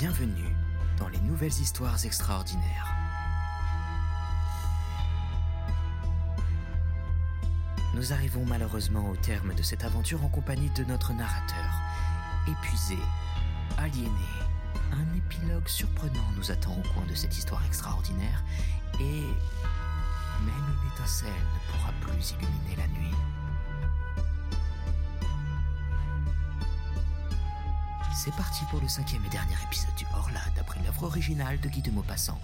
Bienvenue dans les nouvelles histoires extraordinaires. Nous arrivons malheureusement au terme de cette aventure en compagnie de notre narrateur. Épuisé, aliéné, un épilogue surprenant nous attend au coin de cette histoire extraordinaire et même une étincelle ne pourra plus illuminer la nuit. C'est parti pour le cinquième et dernier épisode du Horla, d'après l'œuvre originale de Guy de Maupassant.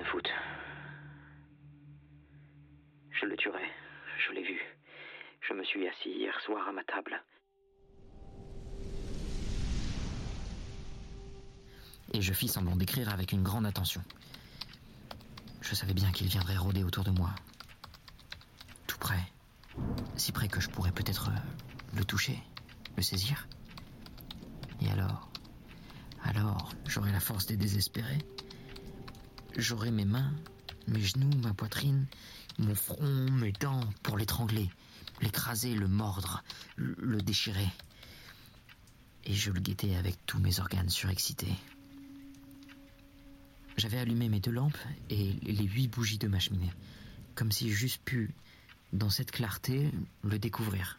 19 août. Je le tuerai. Je l'ai vu. Je me suis assis hier soir à ma table. Et je fis semblant d'écrire avec une grande attention. Je savais bien qu'il viendrait rôder autour de moi. Tout près. Si près que je pourrais peut-être euh, le toucher, le saisir. Et alors? Alors, j'aurais la force des désespérés J'aurai mes mains, mes genoux, ma poitrine, mon front, mes dents pour l'étrangler, l'écraser, le mordre, le déchirer. Et je le guettais avec tous mes organes surexcités. J'avais allumé mes deux lampes et les huit bougies de ma cheminée, comme si j'eusse pu, dans cette clarté, le découvrir.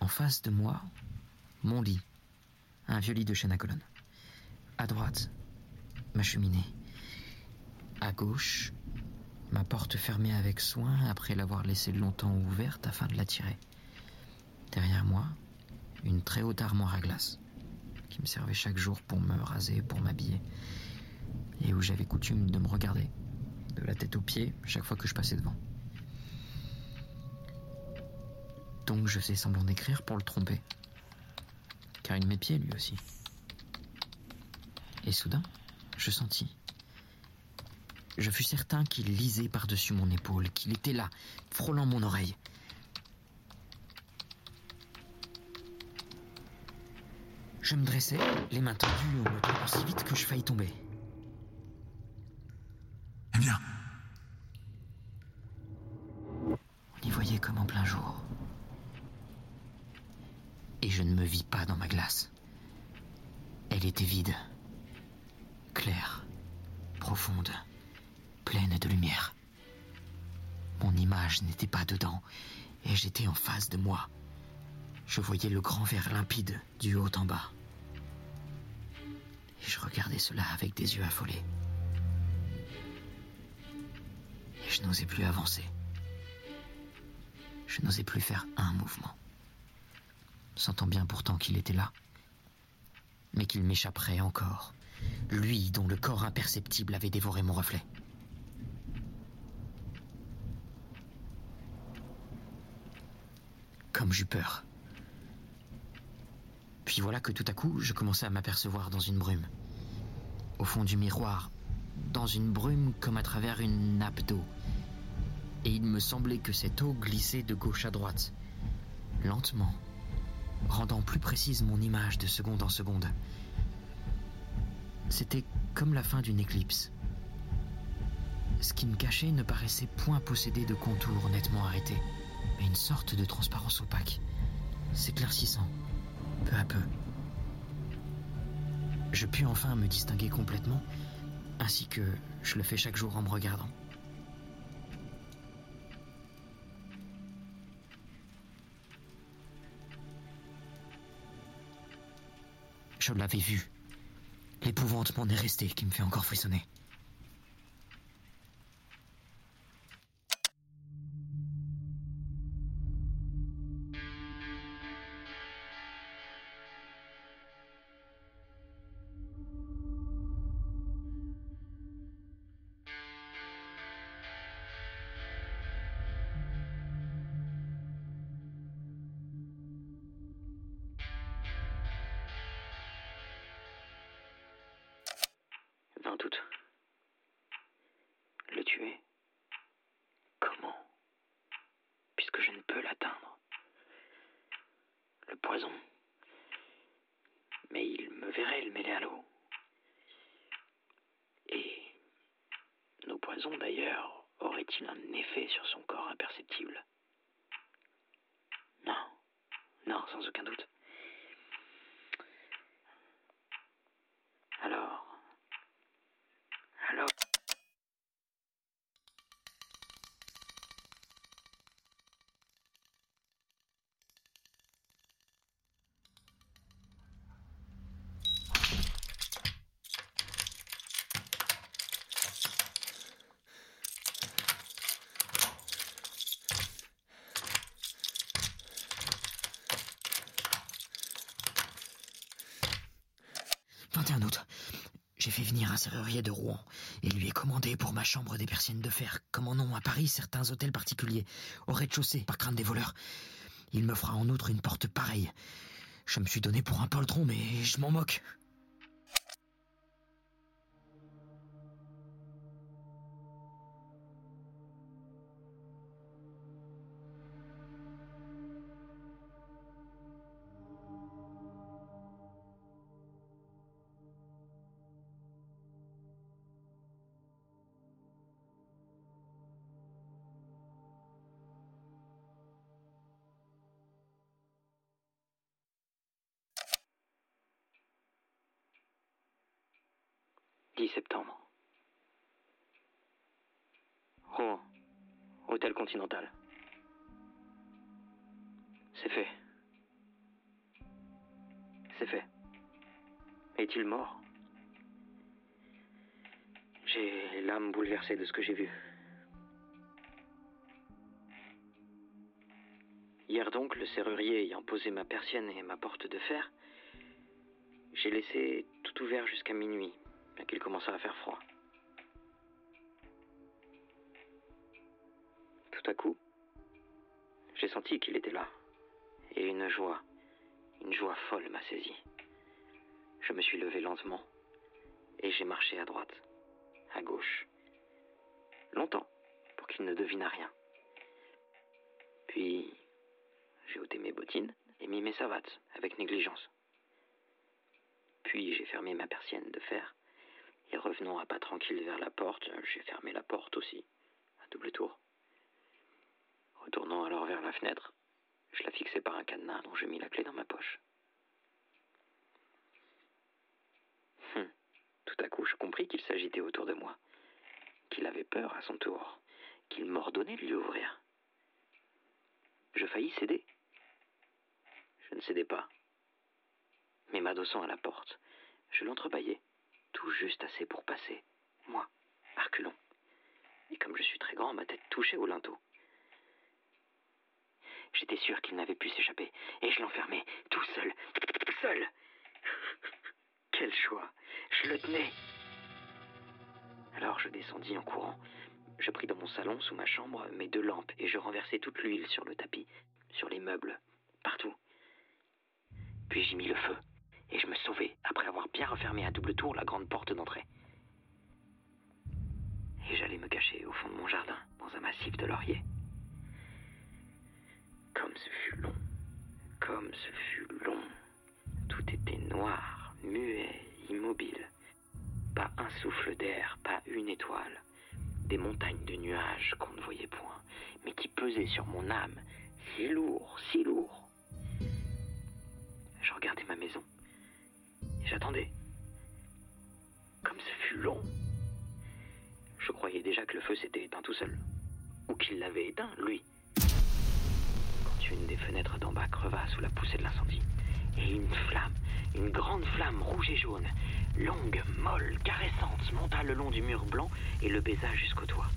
En face de moi, mon lit, un vieux lit de chêne à colonne. À droite, ma cheminée. À gauche, ma porte fermée avec soin après l'avoir laissée longtemps ouverte afin de la tirer. Derrière moi, une très haute armoire à glace qui me servait chaque jour pour me raser, pour m'habiller et où j'avais coutume de me regarder de la tête aux pieds chaque fois que je passais devant. Donc je faisais semblant d'écrire pour le tromper. Car il m'épiait lui aussi. Et soudain, je sentis. Je fus certain qu'il lisait par-dessus mon épaule, qu'il était là, frôlant mon oreille. Je me dressai, les mains tendues en me tournant si vite que je faillis tomber. Eh bien, On y voyait comme en plein jour. Et je ne me vis pas dans ma glace. Elle était vide, claire, profonde, pleine de lumière. Mon image n'était pas dedans, et j'étais en face de moi. Je voyais le grand verre limpide du haut en bas. Et je regardais cela avec des yeux affolés. Et je n'osais plus avancer. Je n'osais plus faire un mouvement. Sentant bien pourtant qu'il était là. Mais qu'il m'échapperait encore. Lui dont le corps imperceptible avait dévoré mon reflet. Comme j'eus peur. Puis voilà que tout à coup, je commençais à m'apercevoir dans une brume. Au fond du miroir, dans une brume comme à travers une nappe d'eau. Et il me semblait que cette eau glissait de gauche à droite, lentement, rendant plus précise mon image de seconde en seconde. C'était comme la fin d'une éclipse. qui me cachait ne paraissait point posséder de contours nettement arrêtés, mais une sorte de transparence opaque, s'éclaircissant, peu à peu. Je pus enfin me distinguer complètement, ainsi que je le fais chaque jour en me regardant. Je l'avais vu. L'épouvante m'en est resté qui me fait encore frissonner. Comment? Puisque je ne peux l'atteindre. Le poison. Mais il me verrait le mêler à l'eau. Et nos poisons, d'ailleurs, auraient-ils un effet sur son corps imperceptible? Non. Non, sans aucun doute. Alors. Alors. 21 août. J'ai fait venir un serrurier de Rouen et lui ai commandé pour ma chambre des persiennes de fer, comme en ont à Paris certains hôtels particuliers, au rez-de-chaussée, par crainte des voleurs. Il me fera en outre une porte pareille. Je me suis donné pour un poltron, mais je m'en moque. 10 septembre. Rouen, hôtel continental. C'est fait. C'est fait. Est-il mort? J'ai l'âme bouleversée de ce que j'ai vu. Hier donc, le serrurier ayant posé ma persienne et ma porte de fer, j'ai laissé tout ouvert jusqu'à minuit qu'il commença à faire froid. Tout à coup, j'ai senti qu'il était là, et une joie, une joie folle m'a saisi. Je me suis levé lentement, et j'ai marché à droite, à gauche, longtemps, pour qu'il ne devinât rien. Puis, j'ai ôté mes bottines et mis mes savates avec négligence. Puis j'ai fermé ma persienne de fer et revenant à pas tranquille vers la porte, j'ai fermé la porte aussi, à double tour. Retournant alors vers la fenêtre, je la fixai par un cadenas dont j'ai mis la clé dans ma poche. Hum. Tout à coup, je compris qu'il s'agitait autour de moi, qu'il avait peur à son tour, qu'il m'ordonnait de lui ouvrir. Je faillis céder. Je ne cédais pas. Mais m'adossant à la porte, je l'entrebâillai tout juste assez pour passer, moi, arculon. Et comme je suis très grand, ma tête touchait au linteau. J'étais sûr qu'il n'avait pu s'échapper, et je l'enfermais, tout seul, seul. Quel choix Je le tenais. Alors je descendis en courant. Je pris dans mon salon, sous ma chambre, mes deux lampes, et je renversai toute l'huile sur le tapis, sur les meubles, partout. Puis j'y mis le feu et je me sauvai après avoir bien refermé à double tour la grande porte d'entrée. Et j'allais me cacher au fond de mon jardin, dans un massif de lauriers. Comme ce fut long, comme ce fut long. Tout était noir, muet, immobile. Pas un souffle d'air, pas une étoile. des montagnes de nuages qu'on ne voyait point, mais qui pesaient sur mon âme, si lourd, si lourd. Je regardais ma maison j'attendais. Comme ce fut long. Je croyais déjà que le feu s'était éteint tout seul, ou qu'il l'avait éteint, lui. Quand une des fenêtres d'en bas creva sous la poussée de l'incendie, et une flamme, une grande flamme rouge et jaune, longue, molle, caressante, monta le long du mur blanc et le baisa jusqu'au toit.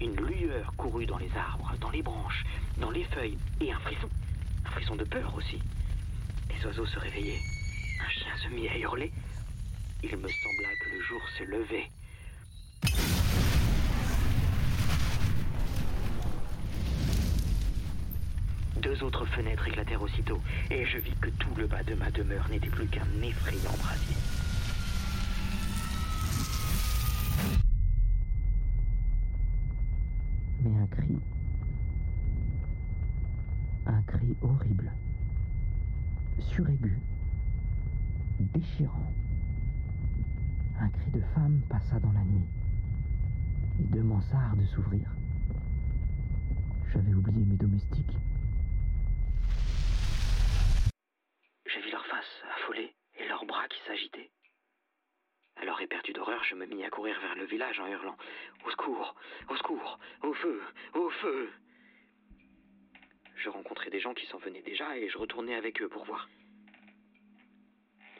Une lueur courut dans les arbres, dans les branches, dans les feuilles, et un frisson, un frisson de peur aussi. Les oiseaux se réveillaient, un chien se mit à hurler. Il me sembla que le jour se levait. Deux autres fenêtres éclatèrent aussitôt, et je vis que tout le bas de ma demeure n'était plus qu'un effrayant brasier. Mais un cri. Un cri horrible. Suraigu. Déchirant. Un cri de femme passa dans la nuit. Les deux mansardes s'ouvrirent. J'avais oublié mes domestiques. Je vis leur face affolée et leurs bras qui s'agitaient. Alors éperdu d'horreur, je me mis à courir vers le village en hurlant Au secours Au secours Au feu Au feu Je rencontrais des gens qui s'en venaient déjà et je retournais avec eux pour voir.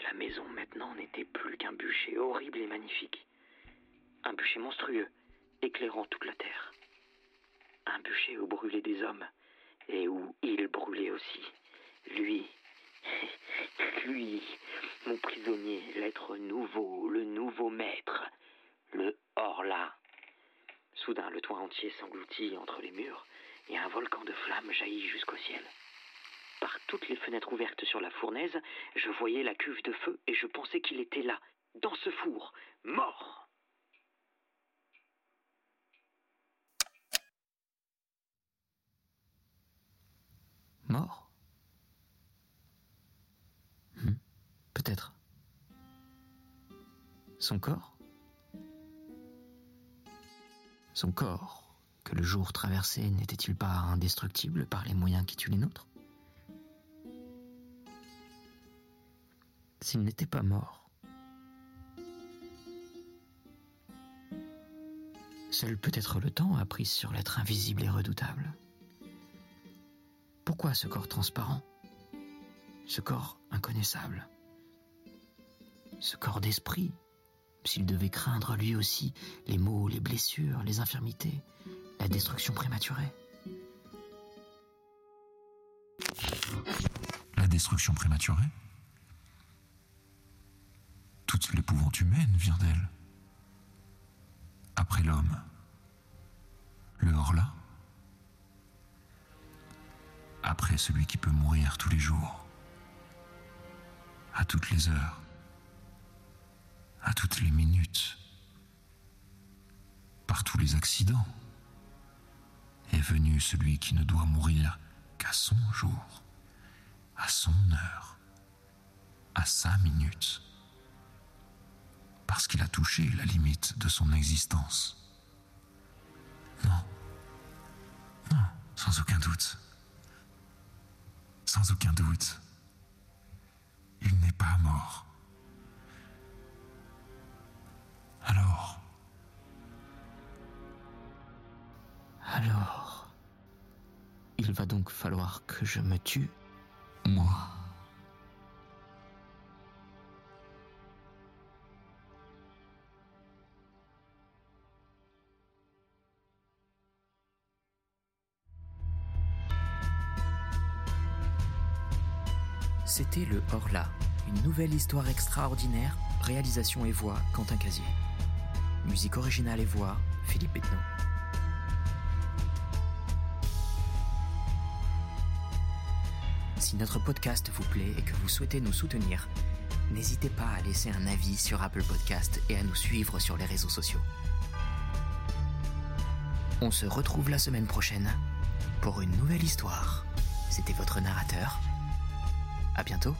La maison maintenant n'était plus qu'un bûcher horrible et magnifique. Un bûcher monstrueux, éclairant toute la terre. Un bûcher où brûlaient des hommes et où il brûlait aussi. Lui, lui, mon prisonnier, l'être nouveau, le nouveau maître, le hors-là. Soudain, le toit entier s'engloutit entre les murs et un volcan de flammes jaillit jusqu'au ciel. Toutes les fenêtres ouvertes sur la fournaise, je voyais la cuve de feu et je pensais qu'il était là, dans ce four, mort. Mort? Hmm, Peut-être. Son corps? Son corps, que le jour traversait, n'était-il pas indestructible par les moyens qui tuent les nôtres? S'il n'était pas mort, seul peut-être le temps a pris sur l'être invisible et redoutable. Pourquoi ce corps transparent? Ce corps inconnaissable? Ce corps d'esprit S'il devait craindre lui aussi les maux, les blessures, les infirmités, la destruction prématurée? La destruction prématurée? Toute l'épouvante humaine vient d'elle. Après l'homme, le hors-là après celui qui peut mourir tous les jours, à toutes les heures, à toutes les minutes, par tous les accidents, est venu celui qui ne doit mourir qu'à son jour, à son heure, à sa minute, parce qu'il a touché la limite de son existence. Non, non, sans aucun doute sans aucun doute. Il n'est pas mort. Alors? Alors Il va donc falloir que je me tue, moi. C'était le Horla, une nouvelle histoire extraordinaire, réalisation et voix Quentin Casier. Musique originale et voix Philippe Bettenot. Si notre podcast vous plaît et que vous souhaitez nous soutenir, n'hésitez pas à laisser un avis sur Apple Podcast et à nous suivre sur les réseaux sociaux. On se retrouve la semaine prochaine pour une nouvelle histoire. C'était votre narrateur, à bientôt